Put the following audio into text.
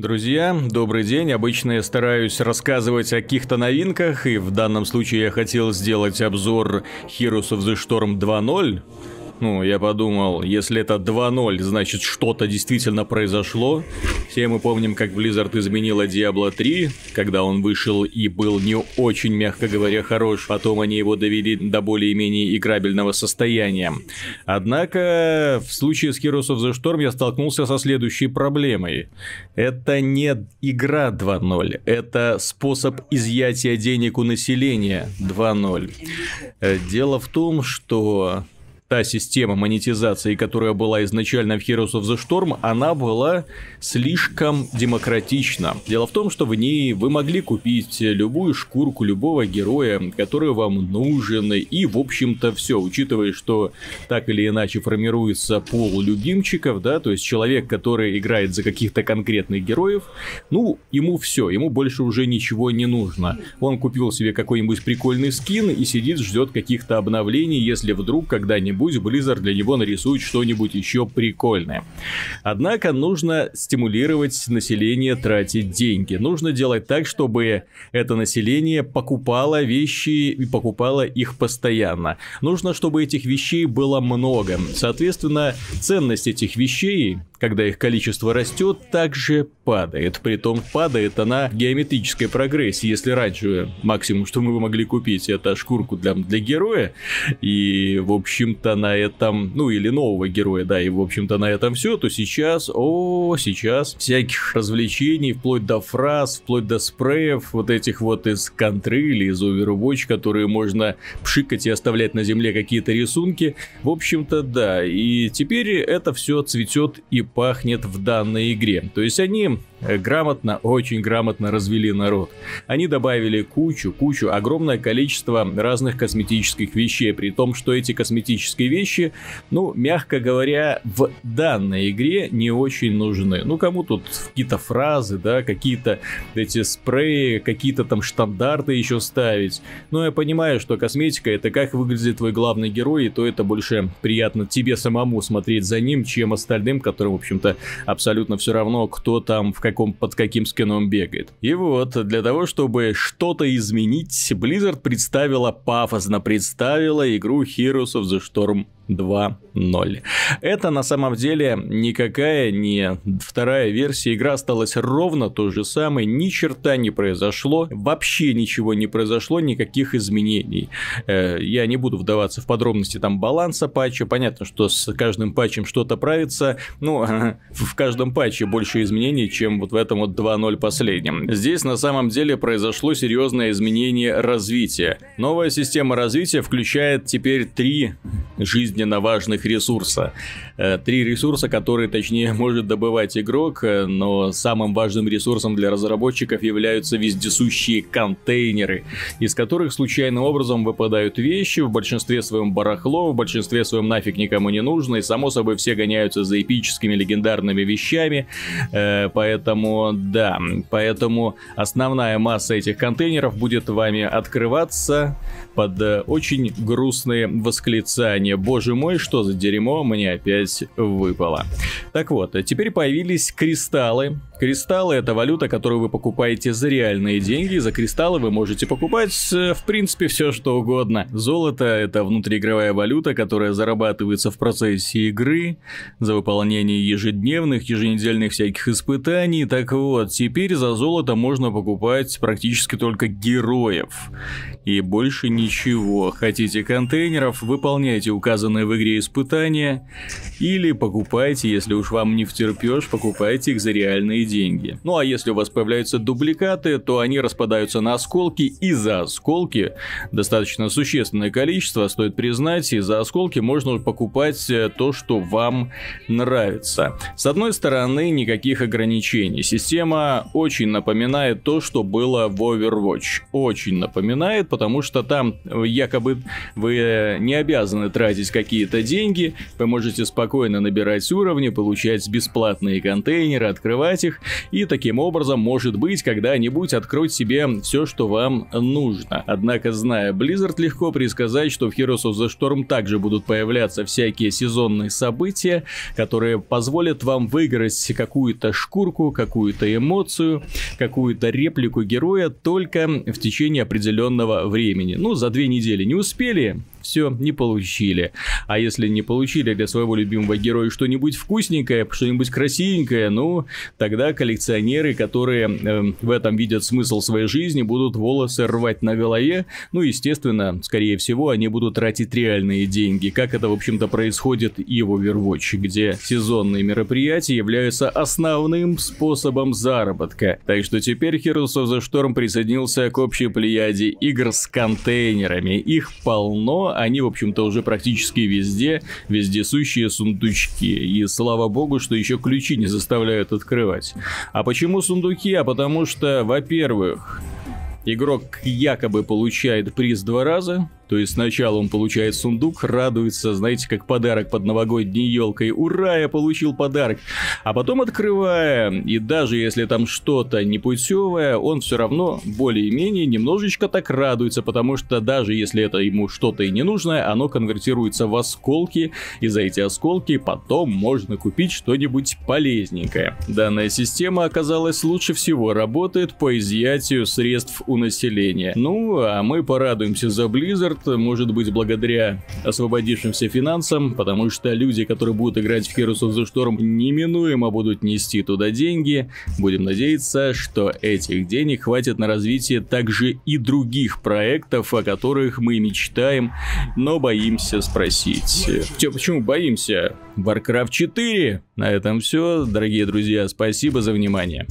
Друзья, добрый день. Обычно я стараюсь рассказывать о каких-то новинках, и в данном случае я хотел сделать обзор Heroes of the Storm 2.0. Ну, я подумал, если это 2.0, значит что-то действительно произошло. Все мы помним, как Blizzard изменила Diablo 3, когда он вышел и был не очень, мягко говоря, хорош. Потом они его довели до более-менее играбельного состояния. Однако, в случае с Heroes of the Storm я столкнулся со следующей проблемой. Это не игра 2.0, это способ изъятия денег у населения 2.0. Э, дело в том, что та система монетизации, которая была изначально в Heroes of the Storm, она была слишком демократична. Дело в том, что в ней вы могли купить любую шкурку любого героя, который вам нужен, и в общем-то все, учитывая, что так или иначе формируется пол любимчиков, да, то есть человек, который играет за каких-то конкретных героев, ну, ему все, ему больше уже ничего не нужно. Он купил себе какой-нибудь прикольный скин и сидит, ждет каких-то обновлений, если вдруг когда-нибудь когда-нибудь Blizzard для него нарисует что-нибудь еще прикольное. Однако нужно стимулировать население тратить деньги. Нужно делать так, чтобы это население покупало вещи и покупало их постоянно. Нужно, чтобы этих вещей было много. Соответственно, ценность этих вещей когда их количество растет, также падает. Притом падает она в геометрической прогрессии. Если раньше максимум, что мы могли купить, это шкурку для, для героя, и, в общем-то, на этом, ну, или нового героя, да, и, в общем-то, на этом все, то сейчас, о, сейчас всяких развлечений, вплоть до фраз, вплоть до спреев, вот этих вот из контры или из Overwatch, которые можно пшикать и оставлять на земле какие-то рисунки. В общем-то, да, и теперь это все цветет и пахнет в данной игре. То есть они грамотно, очень грамотно развели народ. Они добавили кучу, кучу, огромное количество разных косметических вещей, при том, что эти косметические вещи, ну, мягко говоря, в данной игре не очень нужны. Ну, кому тут какие-то фразы, да, какие-то эти спреи, какие-то там штандарты еще ставить. Но я понимаю, что косметика это как выглядит твой главный герой, и то это больше приятно тебе самому смотреть за ним, чем остальным, которым, в общем-то, абсолютно все равно, кто там в каком, под каким скином бегает. И вот, для того, чтобы что-то изменить, Blizzard представила, пафосно представила игру Heroes of the Storm 2.0. Это на самом деле никакая не вторая версия. Игра осталась ровно той же самой, ни черта не произошло, вообще ничего не произошло, никаких изменений. Э, я не буду вдаваться в подробности там баланса патча. Понятно, что с каждым патчем что-то правится, но в каждом патче больше изменений, чем вот в этом вот 2.0 последнем. Здесь на самом деле произошло серьезное изменение развития. Новая система развития включает теперь три жизненно важных ресурса. Э, три ресурса, которые, точнее, может добывать игрок, э, но самым важным ресурсом для разработчиков являются вездесущие контейнеры, из которых случайным образом выпадают вещи, в большинстве своем барахло, в большинстве своем нафиг никому не нужно, и само собой все гоняются за эпическими легендарными вещами, э, поэтому, да, поэтому основная масса этих контейнеров будет вами открываться под очень грустные восклицания сообщение «Боже мой, что за дерьмо мне опять выпало». Так вот, теперь появились кристаллы. Кристаллы это валюта, которую вы покупаете за реальные деньги. За кристаллы вы можете покупать, э, в принципе, все что угодно. Золото это внутриигровая валюта, которая зарабатывается в процессе игры, за выполнение ежедневных, еженедельных всяких испытаний. Так вот, теперь за золото можно покупать практически только героев. И больше ничего. Хотите контейнеров, выполняйте указанные в игре испытания, или покупайте, если уж вам не втерпешь, покупайте их за реальные деньги. Ну а если у вас появляются дубликаты, то они распадаются на осколки, и за осколки достаточно существенное количество, стоит признать, и за осколки можно покупать э, то, что вам нравится. С одной стороны, никаких ограничений. Система очень напоминает то, что было в Overwatch. Очень напоминает, потому что там э, якобы вы э, не обязаны тратить тратить какие-то деньги, вы можете спокойно набирать уровни, получать бесплатные контейнеры, открывать их, и таким образом, может быть, когда-нибудь открыть себе все, что вам нужно. Однако, зная Blizzard, легко предсказать, что в Heroes of the Storm также будут появляться всякие сезонные события, которые позволят вам выиграть какую-то шкурку, какую-то эмоцию, какую-то реплику героя только в течение определенного времени. Ну, за две недели не успели, все, не получили. А если не получили для своего любимого героя что-нибудь вкусненькое, что-нибудь красивенькое, ну, тогда коллекционеры, которые э, в этом видят смысл своей жизни, будут волосы рвать на голове. Ну, естественно, скорее всего, они будут тратить реальные деньги, как это, в общем-то, происходит и в Overwatch, где сезонные мероприятия являются основным способом заработка. Так что теперь Heroes of the Storm присоединился к общей плеяде игр с контейнерами. Их полно, они, в общем-то, уже практически везде, вездесущие сундучки. И слава богу, что еще ключи не заставляют открывать. А почему сундуки? А потому что, во-первых, игрок якобы получает приз два раза, то есть сначала он получает сундук, радуется, знаете, как подарок под новогодней елкой. Ура, я получил подарок. А потом открывая, и даже если там что-то непутевое, он все равно более-менее немножечко так радуется, потому что даже если это ему что-то и не нужно, оно конвертируется в осколки, и за эти осколки потом можно купить что-нибудь полезненькое. Данная система оказалась лучше всего работает по изъятию средств у населения. Ну, а мы порадуемся за Blizzard, может быть благодаря освободившимся финансам, потому что люди, которые будут играть в Heroes of the Storm, неминуемо будут нести туда деньги. Будем надеяться, что этих денег хватит на развитие также и других проектов, о которых мы мечтаем, но боимся спросить. Че, почему боимся? Warcraft 4? На этом все, дорогие друзья, спасибо за внимание.